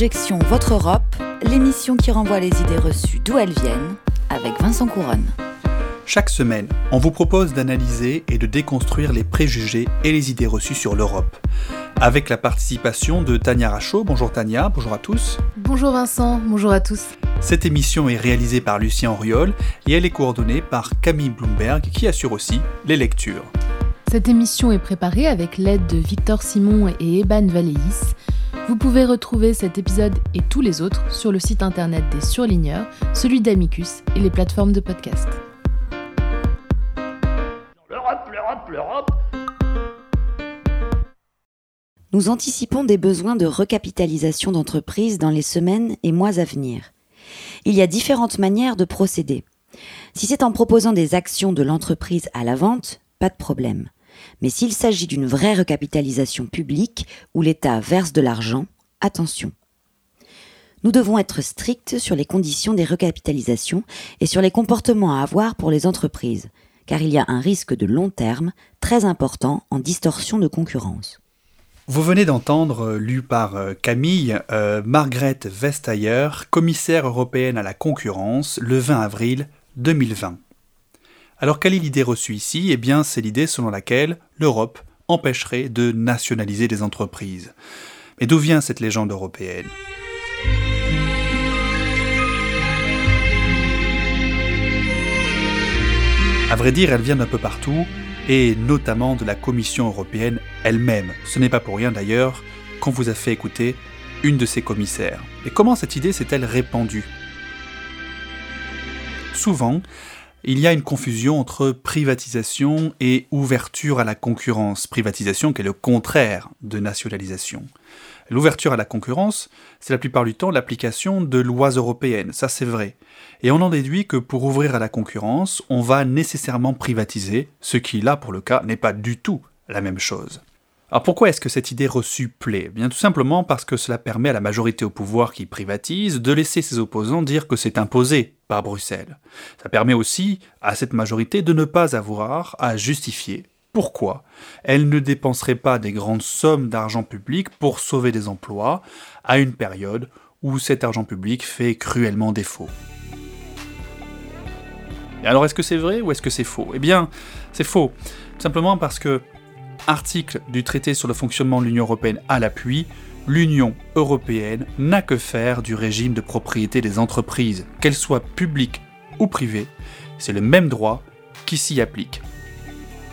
Objection Votre Europe, l'émission qui renvoie les idées reçues d'où elles viennent, avec Vincent Couronne. Chaque semaine, on vous propose d'analyser et de déconstruire les préjugés et les idées reçues sur l'Europe. Avec la participation de Tania Rachaud. Bonjour Tania, bonjour à tous. Bonjour Vincent, bonjour à tous. Cette émission est réalisée par Lucien Auriol et elle est coordonnée par Camille Bloomberg qui assure aussi les lectures. Cette émission est préparée avec l'aide de Victor Simon et Eban Valéis. Vous pouvez retrouver cet épisode et tous les autres sur le site internet des Surligneurs, celui d'Amicus et les plateformes de podcast. L'Europe, l'Europe, l'Europe. Nous anticipons des besoins de recapitalisation d'entreprises dans les semaines et mois à venir. Il y a différentes manières de procéder. Si c'est en proposant des actions de l'entreprise à la vente, pas de problème. Mais s'il s'agit d'une vraie recapitalisation publique où l'État verse de l'argent, attention. Nous devons être stricts sur les conditions des recapitalisations et sur les comportements à avoir pour les entreprises, car il y a un risque de long terme très important en distorsion de concurrence. Vous venez d'entendre, euh, lu par euh, Camille, euh, Margaret Vestager, commissaire européenne à la concurrence, le 20 avril 2020. Alors quelle est l'idée reçue ici? Eh bien c'est l'idée selon laquelle l'Europe empêcherait de nationaliser des entreprises. Mais d'où vient cette légende européenne? À vrai dire, elle vient d'un peu partout, et notamment de la Commission européenne elle-même. Ce n'est pas pour rien d'ailleurs qu'on vous a fait écouter une de ses commissaires. Et comment cette idée s'est-elle répandue? Souvent, il y a une confusion entre privatisation et ouverture à la concurrence. Privatisation qui est le contraire de nationalisation. L'ouverture à la concurrence, c'est la plupart du temps l'application de lois européennes, ça c'est vrai. Et on en déduit que pour ouvrir à la concurrence, on va nécessairement privatiser, ce qui là pour le cas n'est pas du tout la même chose. Alors pourquoi est-ce que cette idée reçue plaît Bien tout simplement parce que cela permet à la majorité au pouvoir qui privatise de laisser ses opposants dire que c'est imposé par Bruxelles. Ça permet aussi à cette majorité de ne pas avoir à justifier pourquoi elle ne dépenserait pas des grandes sommes d'argent public pour sauver des emplois à une période où cet argent public fait cruellement défaut. Alors est-ce que c'est vrai ou est-ce que c'est faux? Eh bien, c'est faux. Simplement parce que article du traité sur le fonctionnement de l'Union européenne à l'appui, l'Union européenne n'a que faire du régime de propriété des entreprises, qu'elles soient publiques ou privées. C'est le même droit qui s'y applique.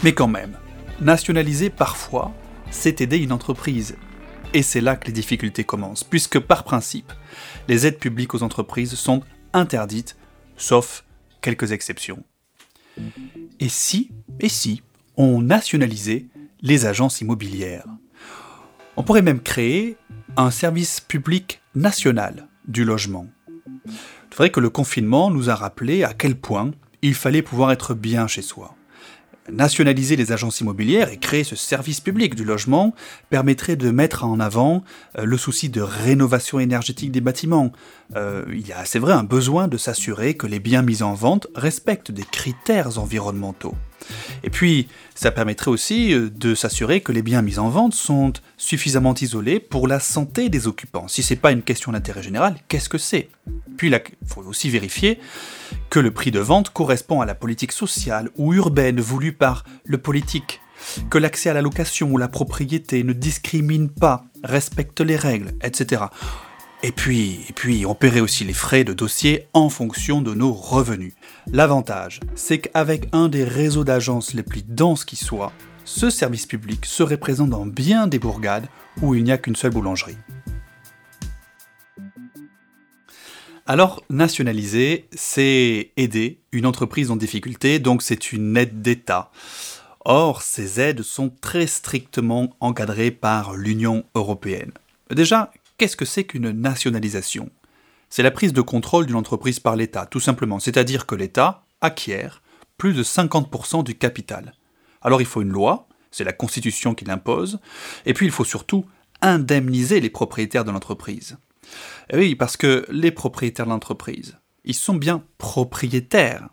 Mais quand même, nationaliser parfois, c'est aider une entreprise. Et c'est là que les difficultés commencent, puisque par principe, les aides publiques aux entreprises sont interdites, sauf quelques exceptions. Et si, et si, on nationalisait les agences immobilières. On pourrait même créer un service public national du logement. C'est vrai que le confinement nous a rappelé à quel point il fallait pouvoir être bien chez soi. Nationaliser les agences immobilières et créer ce service public du logement permettrait de mettre en avant euh, le souci de rénovation énergétique des bâtiments. Euh, il y a, c'est vrai, un besoin de s'assurer que les biens mis en vente respectent des critères environnementaux. Et puis, ça permettrait aussi euh, de s'assurer que les biens mis en vente sont suffisamment isolés pour la santé des occupants. Si c'est pas une question d'intérêt général, qu'est-ce que c'est? Puis il faut aussi vérifier que le prix de vente correspond à la politique sociale ou urbaine voulue par le politique, que l'accès à la location ou la propriété ne discrimine pas, respecte les règles, etc. Et puis, et puis, on paierait aussi les frais de dossier en fonction de nos revenus. L'avantage, c'est qu'avec un des réseaux d'agences les plus denses qui soit, ce service public serait présent dans bien des bourgades où il n'y a qu'une seule boulangerie. Alors, nationaliser, c'est aider une entreprise en difficulté, donc c'est une aide d'État. Or, ces aides sont très strictement encadrées par l'Union européenne. Déjà, Qu'est-ce que c'est qu'une nationalisation? C'est la prise de contrôle d'une entreprise par l'État, tout simplement, c'est-à-dire que l'État acquiert plus de 50% du capital. Alors il faut une loi, c'est la Constitution qui l'impose, et puis il faut surtout indemniser les propriétaires de l'entreprise. oui, parce que les propriétaires de l'entreprise, ils sont bien propriétaires.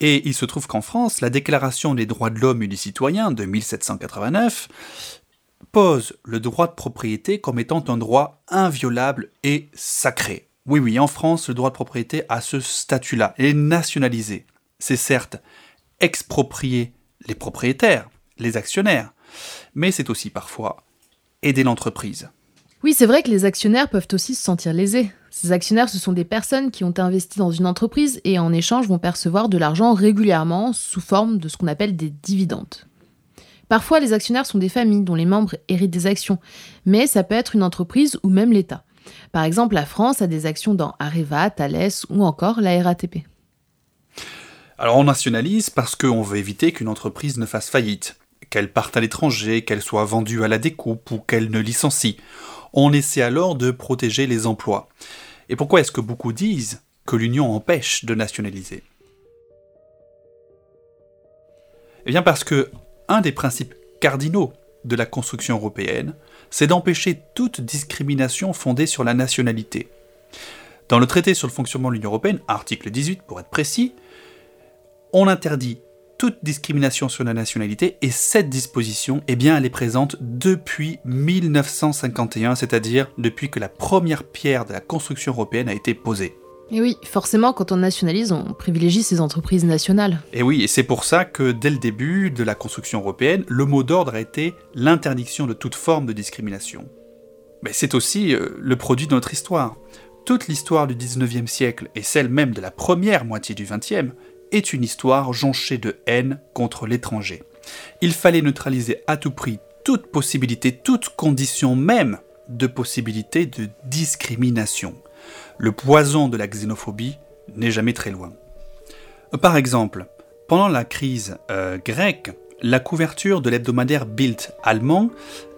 Et il se trouve qu'en France, la Déclaration des droits de l'homme et du citoyen de 1789 pose le droit de propriété comme étant un droit inviolable et sacré. Oui, oui, en France, le droit de propriété a ce statut-là, est nationalisé. C'est certes exproprier les propriétaires, les actionnaires, mais c'est aussi parfois aider l'entreprise. Oui, c'est vrai que les actionnaires peuvent aussi se sentir lésés. Ces actionnaires, ce sont des personnes qui ont investi dans une entreprise et en échange vont percevoir de l'argent régulièrement sous forme de ce qu'on appelle des dividendes. Parfois, les actionnaires sont des familles dont les membres héritent des actions, mais ça peut être une entreprise ou même l'État. Par exemple, la France a des actions dans Areva, Thales ou encore la RATP. Alors on nationalise parce qu'on veut éviter qu'une entreprise ne fasse faillite, qu'elle parte à l'étranger, qu'elle soit vendue à la découpe ou qu'elle ne licencie. On essaie alors de protéger les emplois. Et pourquoi est-ce que beaucoup disent que l'Union empêche de nationaliser? Eh bien parce que un des principes cardinaux de la construction européenne, c'est d'empêcher toute discrimination fondée sur la nationalité. Dans le traité sur le fonctionnement de l'Union européenne, article 18 pour être précis, on interdit toute discrimination sur la nationalité et cette disposition, eh bien, elle est présente depuis 1951, c'est-à-dire depuis que la première pierre de la construction européenne a été posée. Et oui, forcément, quand on nationalise, on privilégie ces entreprises nationales. Et oui, et c'est pour ça que dès le début de la construction européenne, le mot d'ordre a été l'interdiction de toute forme de discrimination. Mais c'est aussi euh, le produit de notre histoire. Toute l'histoire du 19e siècle et celle même de la première moitié du 20e est une histoire jonchée de haine contre l'étranger. Il fallait neutraliser à tout prix toute possibilité, toute condition même de possibilité de discrimination le poison de la xénophobie n'est jamais très loin. Par exemple, pendant la crise euh, grecque, la couverture de l'hebdomadaire Bild allemand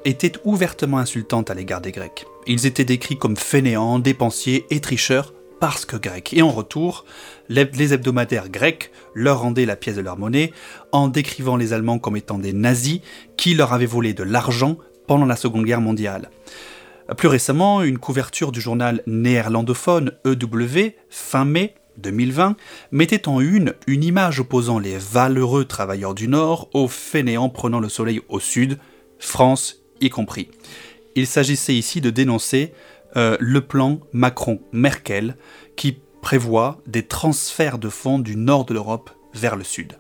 était ouvertement insultante à l'égard des Grecs. Ils étaient décrits comme fainéants, dépensiers et tricheurs parce que grecs. Et en retour, les hebdomadaires grecs leur rendaient la pièce de leur monnaie en décrivant les Allemands comme étant des nazis qui leur avaient volé de l'argent pendant la Seconde Guerre mondiale. Plus récemment, une couverture du journal néerlandophone EW, fin mai 2020, mettait en une une image opposant les valeureux travailleurs du Nord aux fainéants prenant le soleil au Sud, France y compris. Il s'agissait ici de dénoncer euh, le plan Macron-Merkel qui prévoit des transferts de fonds du nord de l'Europe vers le sud.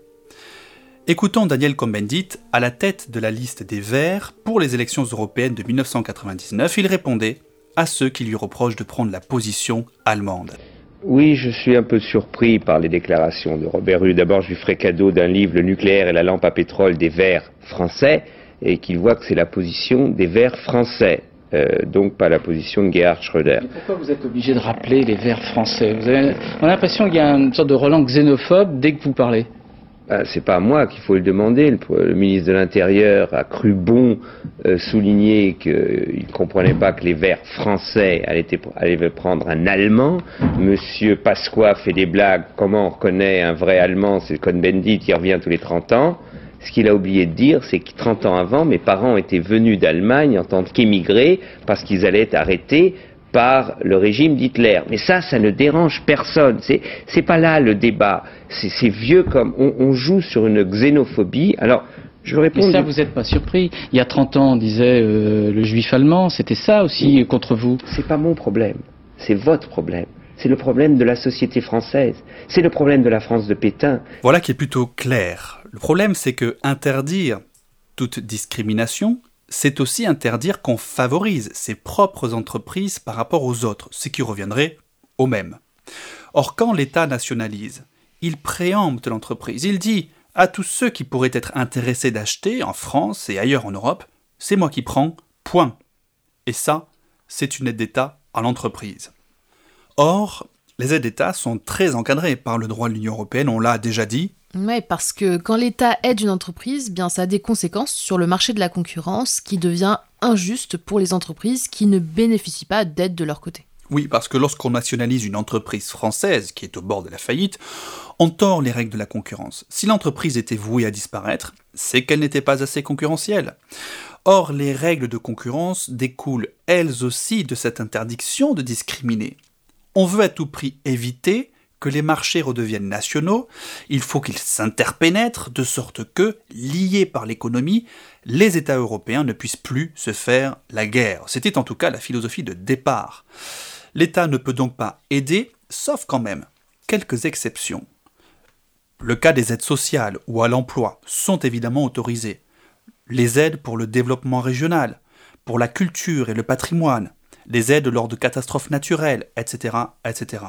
Écoutons Daniel Cohn-Bendit à la tête de la liste des Verts pour les élections européennes de 1999. Il répondait à ceux qui lui reprochent de prendre la position allemande. Oui, je suis un peu surpris par les déclarations de Robert Rue. D'abord, je lui ferai cadeau d'un livre, Le nucléaire et la lampe à pétrole des Verts français, et qu'il voit que c'est la position des Verts français. Euh, donc pas la position de Gerhard Schröder. pourquoi vous êtes obligé de rappeler les Verts français? Vous avez, On a l'impression qu'il y a une sorte de relance xénophobe dès que vous parlez. Ah, c'est pas à moi qu'il faut le demander. Le, ministre de l'Intérieur a cru bon euh, souligner qu'il ne comprenait pas que les Verts français allaient, prendre un Allemand. Monsieur Pasqua fait des blagues. Comment on reconnaît un vrai Allemand? C'est le Cohn-Bendit qui revient tous les 30 ans. Ce qu'il a oublié de dire, c'est que 30 ans avant, mes parents étaient venus d'Allemagne en tant qu'émigrés parce qu'ils allaient être arrêtés par le régime d'Hitler. Mais ça, ça ne dérange personne. C'est, c'est pas là le débat. C'est, vieux comme on, joue sur une xénophobie. Alors, je répondre. Mais ça, vous n'êtes pas surpris. Il y a 30 ans, on disait euh, le juif allemand, c'était ça aussi contre vous. C'est pas mon problème. C'est votre problème. C'est le problème de la société française. C'est le problème de la France de Pétain. Voilà qui est plutôt clair. Le problème, c'est que interdire toute discrimination, c'est aussi interdire qu'on favorise ses propres entreprises par rapport aux autres, ce qui reviendrait au même. Or, quand l'État nationalise, il préempte l'entreprise, il dit à tous ceux qui pourraient être intéressés d'acheter en France et ailleurs en Europe, c'est moi qui prends, point. Et ça, c'est une aide d'État à l'entreprise. Or, les aides d'État sont très encadrées par le droit de l'Union européenne, on l'a déjà dit, oui, parce que quand l'État aide une entreprise, bien ça a des conséquences sur le marché de la concurrence qui devient injuste pour les entreprises qui ne bénéficient pas d'aide de leur côté. Oui, parce que lorsqu'on nationalise une entreprise française qui est au bord de la faillite, on tord les règles de la concurrence. Si l'entreprise était vouée à disparaître, c'est qu'elle n'était pas assez concurrentielle. Or, les règles de concurrence découlent elles aussi de cette interdiction de discriminer. On veut à tout prix éviter que les marchés redeviennent nationaux, il faut qu'ils s'interpénètrent de sorte que, liés par l'économie, les États européens ne puissent plus se faire la guerre. C'était en tout cas la philosophie de départ. L'État ne peut donc pas aider, sauf quand même quelques exceptions. Le cas des aides sociales ou à l'emploi sont évidemment autorisés. Les aides pour le développement régional, pour la culture et le patrimoine, les aides lors de catastrophes naturelles, etc. etc.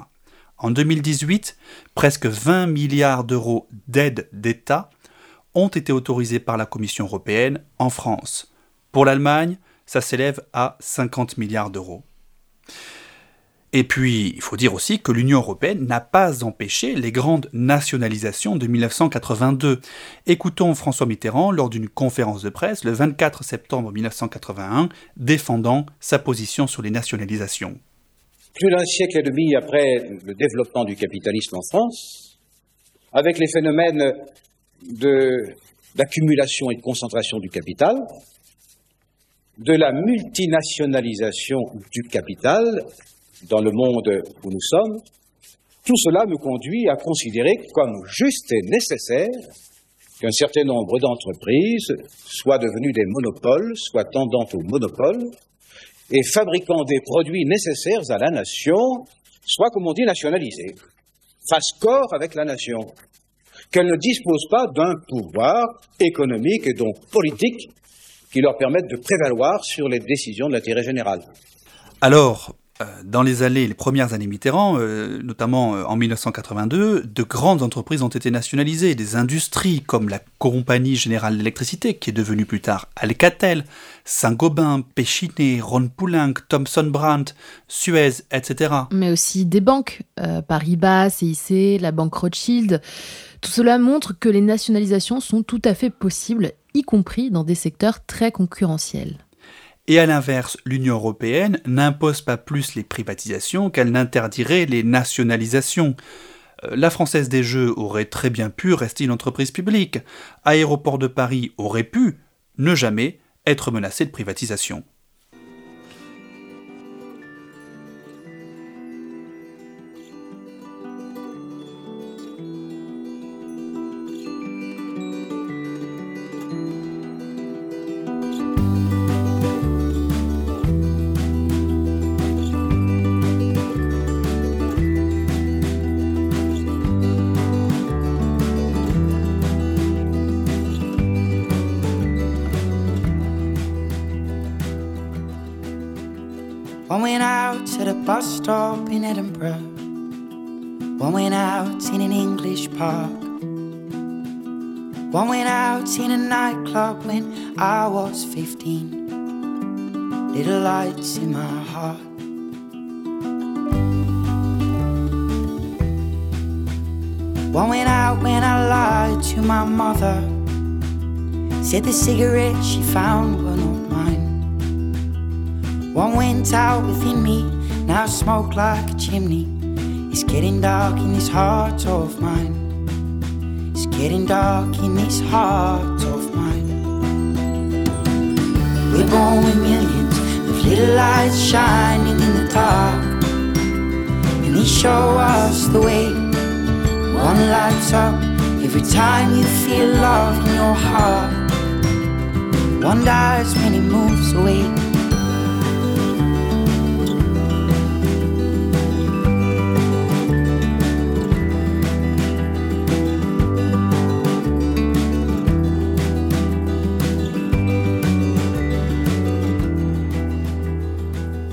En 2018, presque 20 milliards d'euros d'aides d'État ont été autorisés par la Commission européenne en France. Pour l'Allemagne, ça s'élève à 50 milliards d'euros. Et puis, il faut dire aussi que l'Union européenne n'a pas empêché les grandes nationalisations de 1982. Écoutons François Mitterrand lors d'une conférence de presse le 24 septembre 1981, défendant sa position sur les nationalisations. Plus d'un siècle et demi après le développement du capitalisme en France, avec les phénomènes d'accumulation et de concentration du capital, de la multinationalisation du capital dans le monde où nous sommes, tout cela nous conduit à considérer comme juste et nécessaire qu'un certain nombre d'entreprises soient devenues des monopoles, soient tendantes au monopole, et fabriquant des produits nécessaires à la nation, soient, comme on dit, nationalisées, fassent corps avec la nation, qu'elles ne disposent pas d'un pouvoir économique et donc politique qui leur permette de prévaloir sur les décisions de l'intérêt général. Alors, dans les années, les premières années Mitterrand, euh, notamment euh, en 1982, de grandes entreprises ont été nationalisées, des industries comme la Compagnie Générale d'Électricité, qui est devenue plus tard Alcatel, Saint-Gobain, Péchinet, Ron Poulenc, Thomson Brandt, Suez, etc. Mais aussi des banques, Paribas, CIC, la banque Rothschild. Tout cela montre que les nationalisations sont tout à fait possibles, y compris dans des secteurs très concurrentiels. Et à l'inverse, l'Union européenne n'impose pas plus les privatisations qu'elle n'interdirait les nationalisations. Euh, la Française des Jeux aurait très bien pu rester une entreprise publique. Aéroport de Paris aurait pu ne jamais être menacé de privatisation. One went out when I lied to my mother. Said the cigarettes she found were not mine. One went out within me, now smoke like a chimney. It's getting dark in this heart of mine. It's getting dark in this heart of mine. We're born with millions little lights shining in the dark. And they show us the way. One lights up every time you feel love in your heart. One dies when it moves away.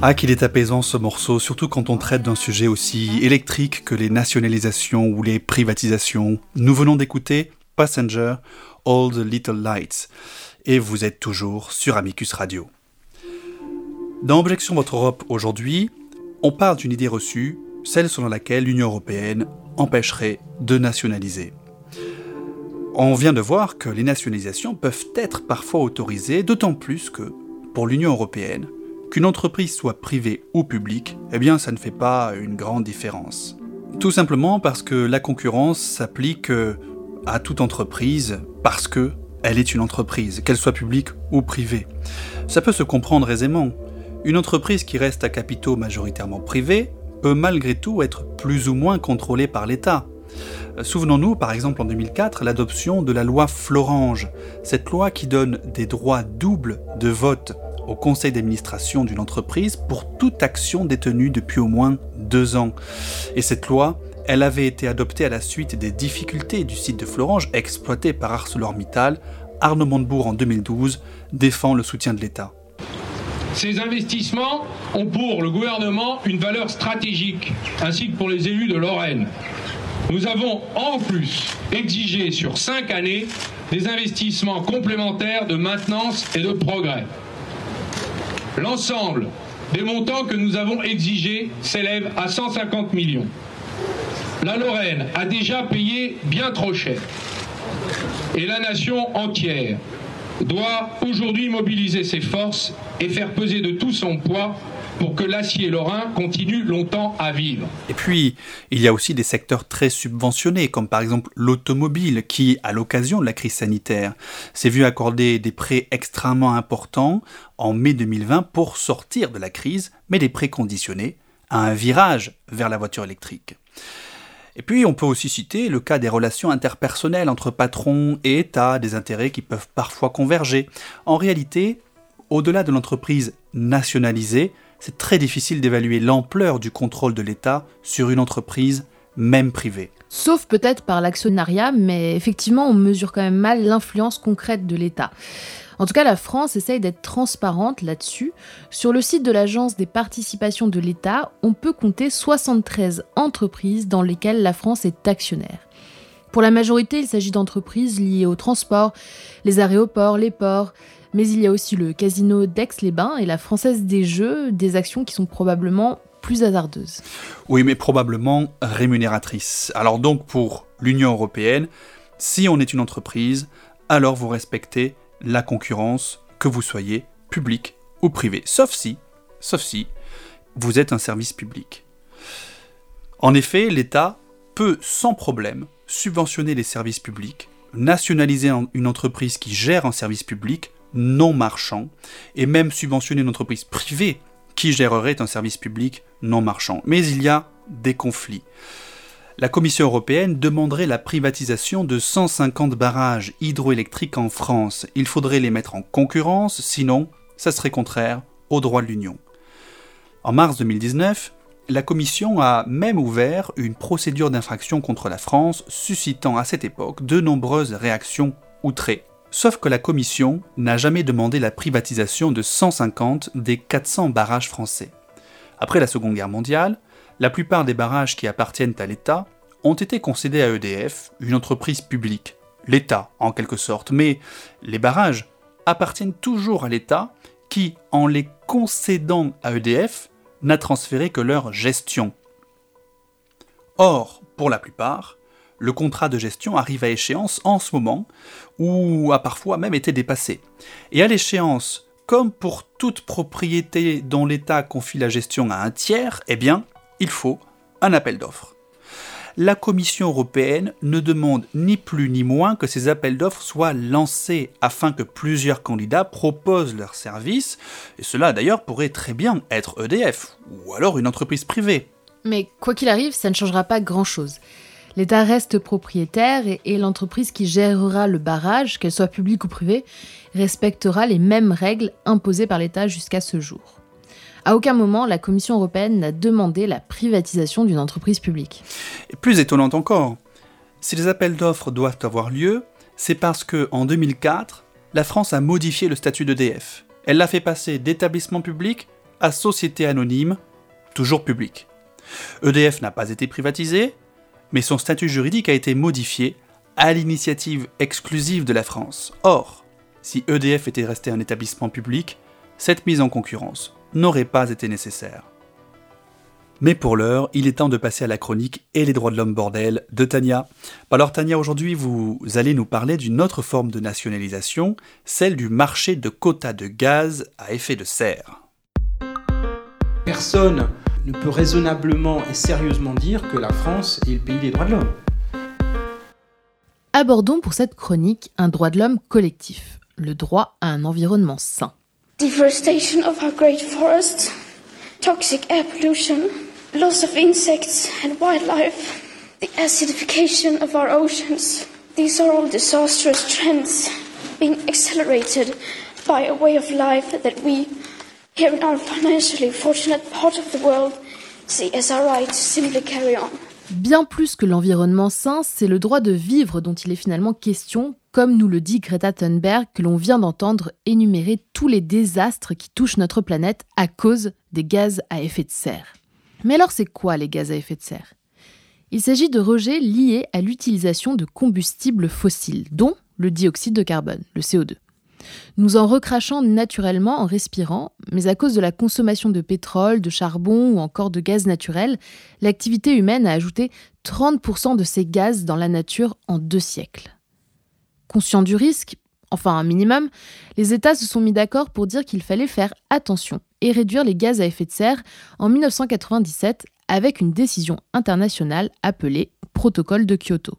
Ah, qu'il est apaisant ce morceau, surtout quand on traite d'un sujet aussi électrique que les nationalisations ou les privatisations. Nous venons d'écouter Passenger, All the Little Lights, et vous êtes toujours sur Amicus Radio. Dans Objection Votre Europe aujourd'hui, on parle d'une idée reçue, celle selon laquelle l'Union européenne empêcherait de nationaliser. On vient de voir que les nationalisations peuvent être parfois autorisées, d'autant plus que, pour l'Union européenne, Qu'une entreprise soit privée ou publique, eh bien ça ne fait pas une grande différence. Tout simplement parce que la concurrence s'applique euh, à toute entreprise parce que elle est une entreprise, qu'elle soit publique ou privée. Ça peut se comprendre aisément. Une entreprise qui reste à capitaux majoritairement privés eux malgré tout être plus ou moins contrôlés par l'État. Souvenons-nous par exemple en 2004 l'adoption de la loi Florange, cette loi qui donne des droits doubles de vote au conseil d'administration d'une entreprise pour toute action détenue depuis au moins deux ans. Et cette loi, elle avait été adoptée à la suite des difficultés du site de Florange exploité par ArcelorMittal. Arnaud Montebourg en 2012 défend le soutien de l'État. Ces investissements ont pour le gouvernement une valeur stratégique, ainsi que pour les élus de Lorraine. Nous avons en plus exigé sur cinq années des investissements complémentaires de maintenance et de progrès. L'ensemble des montants que nous avons exigés s'élève à 150 millions. La Lorraine a déjà payé bien trop cher. Et la nation entière doit aujourd'hui mobiliser ses forces et faire peser de tout son poids pour que l'acier lorrain continue longtemps à vivre. Et puis, il y a aussi des secteurs très subventionnés, comme par exemple l'automobile, qui, à l'occasion de la crise sanitaire, s'est vu accorder des prêts extrêmement importants en mai 2020 pour sortir de la crise, mais des prêts conditionnés à un virage vers la voiture électrique. Et puis on peut aussi citer le cas des relations interpersonnelles entre patrons et État, des intérêts qui peuvent parfois converger. En réalité, au-delà de l'entreprise nationalisée, c'est très difficile d'évaluer l'ampleur du contrôle de l'État sur une entreprise, même privée. Sauf peut-être par l'actionnariat, mais effectivement, on mesure quand même mal l'influence concrète de l'État. En tout cas, la France essaye d'être transparente là-dessus. Sur le site de l'Agence des participations de l'État, on peut compter 73 entreprises dans lesquelles la France est actionnaire. Pour la majorité, il s'agit d'entreprises liées au transport, les aéroports, les ports, mais il y a aussi le casino d'Aix-les-Bains et la Française des Jeux, des actions qui sont probablement plus hasardeuses. Oui, mais probablement rémunératrices. Alors donc pour l'Union européenne, si on est une entreprise, alors vous respectez la concurrence, que vous soyez public ou privé. Sauf si, sauf si, vous êtes un service public. En effet, l'État peut sans problème subventionner les services publics, nationaliser une entreprise qui gère un service public non marchand, et même subventionner une entreprise privée qui gérerait un service public non marchand. Mais il y a des conflits la Commission européenne demanderait la privatisation de 150 barrages hydroélectriques en France. Il faudrait les mettre en concurrence, sinon ça serait contraire aux droits de l'Union. En mars 2019, la Commission a même ouvert une procédure d'infraction contre la France, suscitant à cette époque de nombreuses réactions outrées. Sauf que la Commission n'a jamais demandé la privatisation de 150 des 400 barrages français. Après la Seconde Guerre mondiale, la plupart des barrages qui appartiennent à l'État ont été concédés à EDF, une entreprise publique, l'État en quelque sorte, mais les barrages appartiennent toujours à l'État qui, en les concédant à EDF, n'a transféré que leur gestion. Or, pour la plupart, le contrat de gestion arrive à échéance en ce moment, ou a parfois même été dépassé. Et à l'échéance, comme pour toute propriété dont l'État confie la gestion à un tiers, eh bien, il faut un appel d'offres. La Commission européenne ne demande ni plus ni moins que ces appels d'offres soient lancés afin que plusieurs candidats proposent leurs services, et cela d'ailleurs pourrait très bien être EDF, ou alors une entreprise privée. Mais quoi qu'il arrive, ça ne changera pas grand-chose. L'État reste propriétaire et, l'entreprise qui gérera le barrage, qu'elle soit publique ou privée, respectera les mêmes règles imposées par l'État jusqu'à ce jour. À aucun moment, la Commission européenne n'a demandé la privatisation d'une entreprise publique. Plus étonnant encore, si les appels d'offres doivent avoir lieu, c'est parce que en 2004, la France a modifié le statut d'EDF. Elle l'a fait passer d'établissement public à société anonyme, toujours publique. EDF n'a pas été privatisé, mais son statut juridique a été modifié à l'initiative exclusive de la France. Or, si EDF était resté un établissement public, cette mise en concurrence n'aurait pas été nécessaire. Mais pour l'heure, il est temps de passer à la chronique et les droits de l'homme bordel de Tania. Alors Tania, aujourd'hui vous allez nous parler d'une autre forme de nationalisation, celle du marché de quotas de gaz à effet de serre. Personne ne peut raisonnablement et sérieusement dire que la France est le pays des droits de l'homme. Abordons pour cette chronique un droit de l'homme collectif, le droit à un environnement sain. deforestation of our great forests, toxic air pollution, loss of insects and wildlife, the acidification of our oceans. These are all disastrous trends being accelerated by a way of life that we, here in our financially fortunate part of the world, see as our right to simply carry on. Bien plus que l'environnement sain, c'est le droit de vivre dont il est finalement question, comme nous le dit Greta Thunberg, que l'on vient d'entendre énumérer tous les désastres qui touchent notre planète à cause des gaz à effet de serre. Mais alors c'est quoi les gaz à effet de serre? Il s'agit de rejets liés à l'utilisation de combustibles fossiles, dont le dioxyde de carbone, le CO2. Nous en recrachant naturellement en respirant, mais à cause de la consommation de pétrole, de charbon ou encore de gaz naturel, l'activité humaine a ajouté 30% de ces gaz dans la nature en deux siècles. Conscient du risque, enfin un minimum, les États se sont mis d'accord pour dire qu'il fallait faire attention et réduire les gaz à effet de serre en 1997 avec une décision internationale appelée Protocole de Kyoto.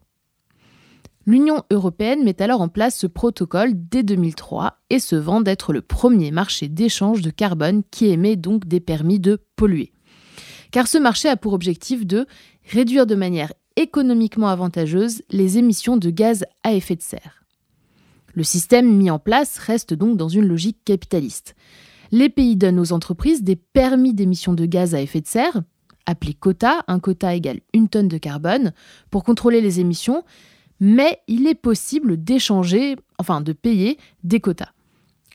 L'Union européenne met alors en place ce protocole dès 2003 et se vend d'être le premier marché d'échange de carbone qui émet donc des permis de polluer. Car ce marché a pour objectif de réduire de manière économiquement avantageuse les émissions de gaz à effet de serre. Le système mis en place reste donc dans une logique capitaliste. Les pays donnent aux entreprises des permis d'émissions de gaz à effet de serre, appelés quotas, un quota égale une tonne de carbone, pour contrôler les émissions, mais il est possible d'échanger, enfin de payer des quotas.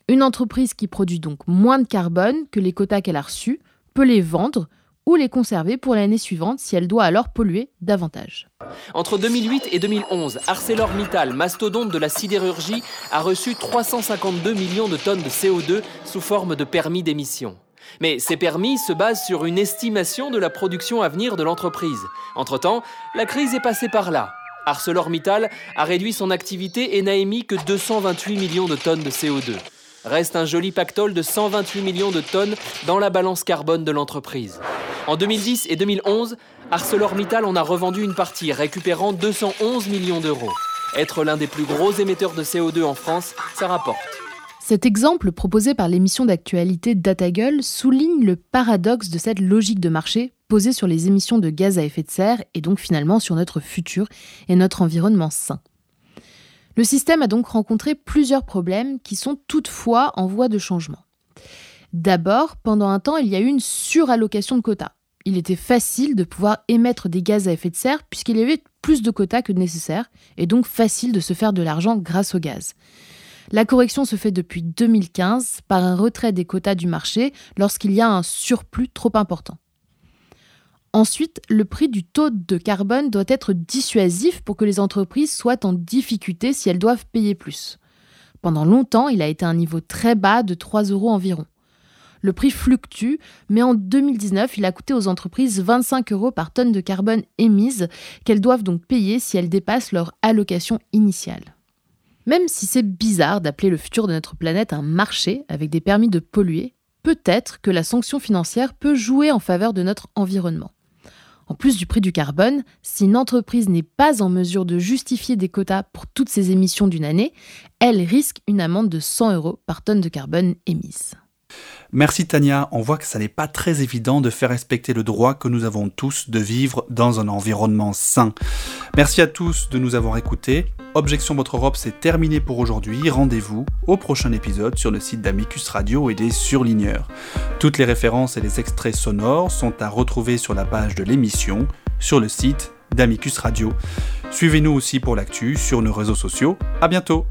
Une entreprise qui produit donc moins de carbone que les quotas qu'elle a reçus peut les vendre ou les conserver pour l'année suivante si elle doit alors polluer davantage. Entre 2008 et 2011, ArcelorMittal, mastodonte de la sidérurgie, a reçu 352 millions de tonnes de CO2 sous forme de permis d'émission. Mais ces permis se basent sur une estimation de la production à venir de l'entreprise. Entre-temps, la crise est passée par là. ArcelorMittal a réduit son activité et n'a émis que 228 millions de tonnes de CO2. Reste un joli pactole de 128 millions de tonnes dans la balance carbone de l'entreprise. En 2010 et 2011, ArcelorMittal en a revendu une partie, récupérant 211 millions d'euros. Être l'un des plus gros émetteurs de CO2 en France, ça rapporte. Cet exemple proposé par l'émission d'actualité DataGull souligne le paradoxe de cette logique de marché sur les émissions de gaz à effet de serre et donc finalement sur notre futur et notre environnement sain. Le système a donc rencontré plusieurs problèmes qui sont toutefois en voie de changement. D'abord, pendant un temps, il y a eu une surallocation de quotas. Il était facile de pouvoir émettre des gaz à effet de serre puisqu'il y avait plus de quotas que nécessaire et donc facile de se faire de l'argent grâce au gaz. La correction se fait depuis 2015 par un retrait des quotas du marché lorsqu'il y a un surplus trop important. Ensuite, le prix du taux de carbone doit être dissuasif pour que les entreprises soient en difficulté si elles doivent payer plus. Pendant longtemps, il a été à un niveau très bas de 3 euros environ. Le prix fluctue, mais en 2019, il a coûté aux entreprises 25 euros par tonne de carbone émise qu'elles doivent donc payer si elles dépassent leur allocation initiale. Même si c'est bizarre d'appeler le futur de notre planète un marché avec des permis de polluer, peut-être que la sanction financière peut jouer en faveur de notre environnement. En plus du prix du carbone, si une entreprise n'est pas en mesure de justifier des quotas pour toutes ses émissions d'une année, elle risque une amende de 100 euros par tonne de carbone émise. Merci Tania, on voit que ça n'est pas très évident de faire respecter le droit que nous avons tous de vivre dans un environnement sain. Merci à tous de nous avoir écoutés. Objection Votre Europe, c'est terminé pour aujourd'hui. Rendez-vous au prochain épisode sur le site d'Amicus Radio et des surligneurs. Toutes les références et les extraits sonores sont à retrouver sur la page de l'émission, sur le site d'Amicus Radio. Suivez-nous aussi pour l'actu sur nos réseaux sociaux. À bientôt!